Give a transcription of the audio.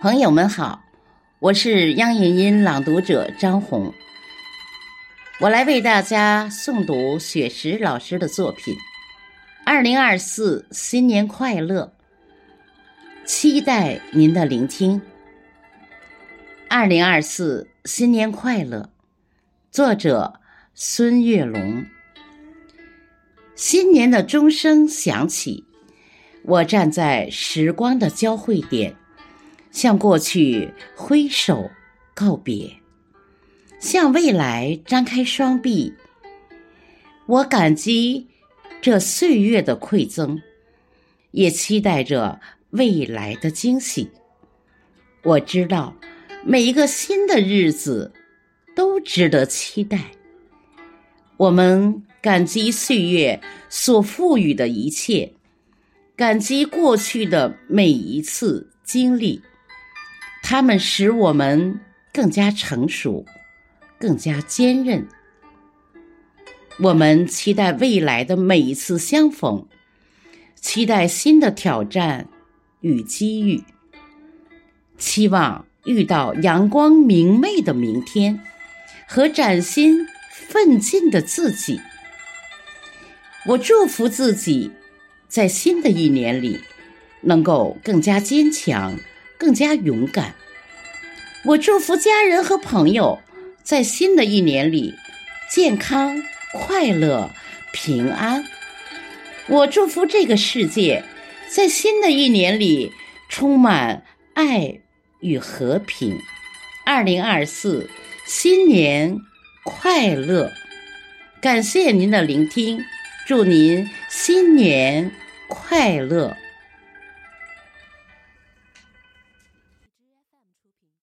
朋友们好，我是央影音朗读者张红，我来为大家诵读雪石老师的作品。二零二四新年快乐，期待您的聆听。二零二四新年快乐，作者孙月龙。新年的钟声响起，我站在时光的交汇点。向过去挥手告别，向未来张开双臂。我感激这岁月的馈赠，也期待着未来的惊喜。我知道每一个新的日子都值得期待。我们感激岁月所赋予的一切，感激过去的每一次经历。他们使我们更加成熟，更加坚韧。我们期待未来的每一次相逢，期待新的挑战与机遇，期望遇到阳光明媚的明天和崭新奋进的自己。我祝福自己，在新的一年里能够更加坚强。更加勇敢。我祝福家人和朋友在新的一年里健康、快乐、平安。我祝福这个世界在新的一年里充满爱与和平。二零二四，新年快乐！感谢您的聆听，祝您新年快乐。